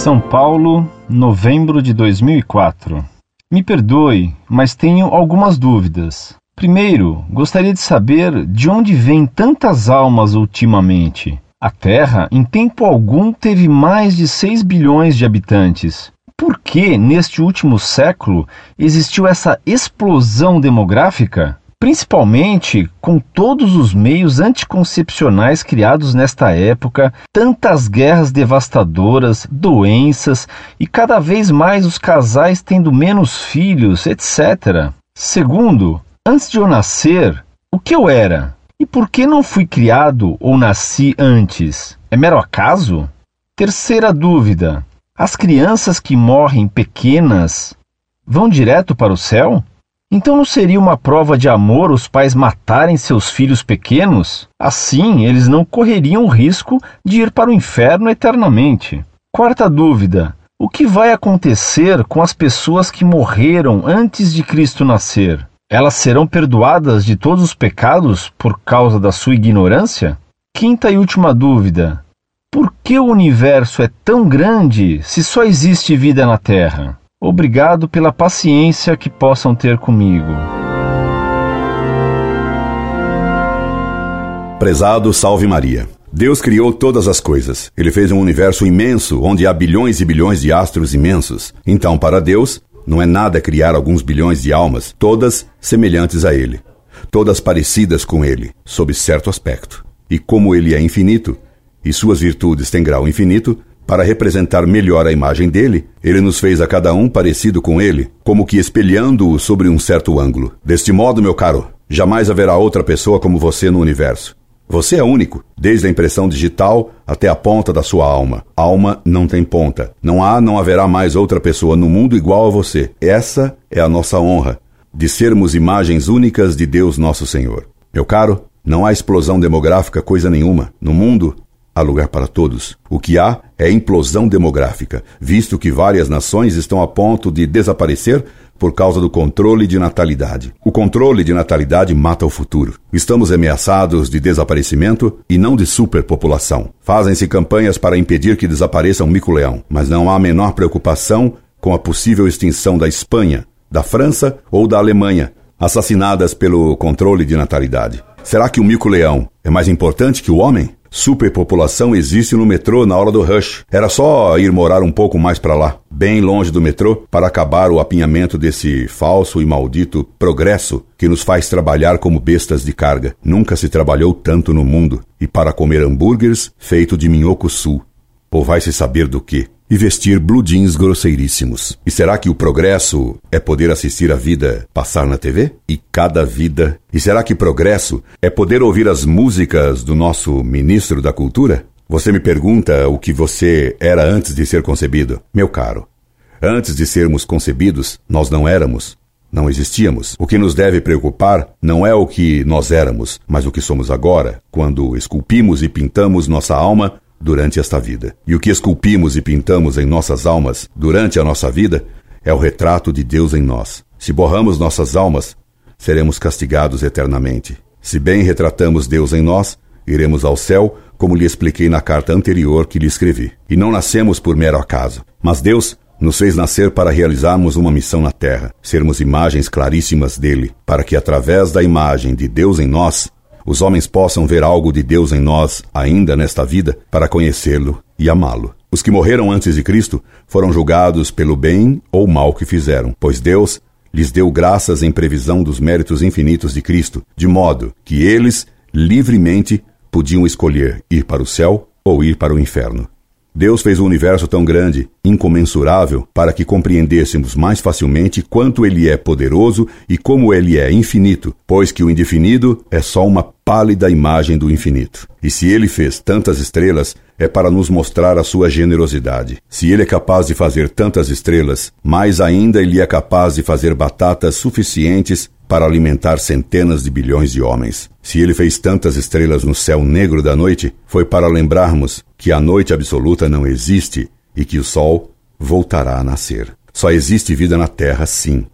São Paulo, novembro de 2004. Me perdoe, mas tenho algumas dúvidas. Primeiro, gostaria de saber de onde vêm tantas almas ultimamente. A Terra, em tempo algum, teve mais de 6 bilhões de habitantes. Por que, neste último século, existiu essa explosão demográfica? Principalmente com todos os meios anticoncepcionais criados nesta época, tantas guerras devastadoras, doenças e cada vez mais os casais tendo menos filhos, etc. Segundo, antes de eu nascer, o que eu era? E por que não fui criado ou nasci antes? É mero acaso? Terceira dúvida: as crianças que morrem pequenas vão direto para o céu? Então não seria uma prova de amor os pais matarem seus filhos pequenos? Assim, eles não correriam o risco de ir para o inferno eternamente. Quarta dúvida: o que vai acontecer com as pessoas que morreram antes de Cristo nascer? Elas serão perdoadas de todos os pecados por causa da sua ignorância? Quinta e última dúvida: por que o universo é tão grande se só existe vida na Terra? Obrigado pela paciência que possam ter comigo. Prezado Salve Maria. Deus criou todas as coisas. Ele fez um universo imenso onde há bilhões e bilhões de astros imensos. Então, para Deus, não é nada criar alguns bilhões de almas, todas semelhantes a Ele, todas parecidas com Ele, sob certo aspecto. E como Ele é infinito, e suas virtudes têm grau infinito, para representar melhor a imagem dele, ele nos fez a cada um parecido com ele, como que espelhando-o sobre um certo ângulo. Deste modo, meu caro, jamais haverá outra pessoa como você no universo. Você é único, desde a impressão digital até a ponta da sua alma. Alma não tem ponta. Não há, não haverá mais outra pessoa no mundo igual a você. Essa é a nossa honra, de sermos imagens únicas de Deus nosso Senhor. Meu caro, não há explosão demográfica coisa nenhuma. No mundo, há lugar para todos. O que há é implosão demográfica, visto que várias nações estão a ponto de desaparecer por causa do controle de natalidade. O controle de natalidade mata o futuro. Estamos ameaçados de desaparecimento e não de superpopulação. Fazem-se campanhas para impedir que desapareça um mico-leão, mas não há a menor preocupação com a possível extinção da Espanha, da França ou da Alemanha, assassinadas pelo controle de natalidade. Será que o mico-leão é mais importante que o homem? Superpopulação existe no metrô na hora do rush. Era só ir morar um pouco mais para lá, bem longe do metrô, para acabar o apinhamento desse falso e maldito progresso que nos faz trabalhar como bestas de carga. Nunca se trabalhou tanto no mundo. E para comer hambúrgueres feito de minhoco sul. Ou vai se saber do que? E vestir blue jeans grosseiríssimos. E será que o progresso é poder assistir a vida passar na TV? E cada vida? E será que progresso é poder ouvir as músicas do nosso ministro da Cultura? Você me pergunta o que você era antes de ser concebido. Meu caro, antes de sermos concebidos, nós não éramos. Não existíamos. O que nos deve preocupar não é o que nós éramos, mas o que somos agora, quando esculpimos e pintamos nossa alma durante esta vida. E o que esculpimos e pintamos em nossas almas durante a nossa vida é o retrato de Deus em nós. Se borramos nossas almas, seremos castigados eternamente. Se bem retratamos Deus em nós, iremos ao céu, como lhe expliquei na carta anterior que lhe escrevi. E não nascemos por mero acaso, mas Deus nos fez nascer para realizarmos uma missão na terra, sermos imagens claríssimas dele, para que através da imagem de Deus em nós, os homens possam ver algo de Deus em nós ainda nesta vida para conhecê-lo e amá-lo. Os que morreram antes de Cristo foram julgados pelo bem ou mal que fizeram, pois Deus lhes deu graças em previsão dos méritos infinitos de Cristo, de modo que eles livremente podiam escolher ir para o céu ou ir para o inferno. Deus fez o um universo tão grande, incomensurável, para que compreendêssemos mais facilmente quanto ele é poderoso e como ele é infinito, pois que o indefinido é só uma pálida imagem do infinito. E se ele fez tantas estrelas, é para nos mostrar a sua generosidade. Se ele é capaz de fazer tantas estrelas, mais ainda ele é capaz de fazer batatas suficientes para alimentar centenas de bilhões de homens. Se ele fez tantas estrelas no céu negro da noite, foi para lembrarmos que a noite absoluta não existe e que o sol voltará a nascer. Só existe vida na Terra, sim,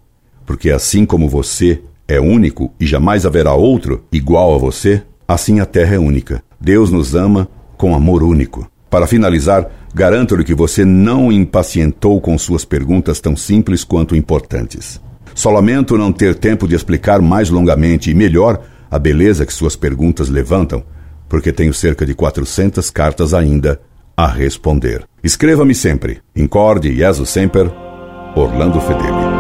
porque assim como você é único e jamais haverá outro igual a você, assim a Terra é única. Deus nos ama com amor único. Para finalizar, Garanto-lhe que você não impacientou com suas perguntas tão simples quanto importantes. Só lamento não ter tempo de explicar mais longamente e melhor a beleza que suas perguntas levantam, porque tenho cerca de 400 cartas ainda a responder. Escreva-me sempre. Incorde Jesus Semper, Orlando Fedeli.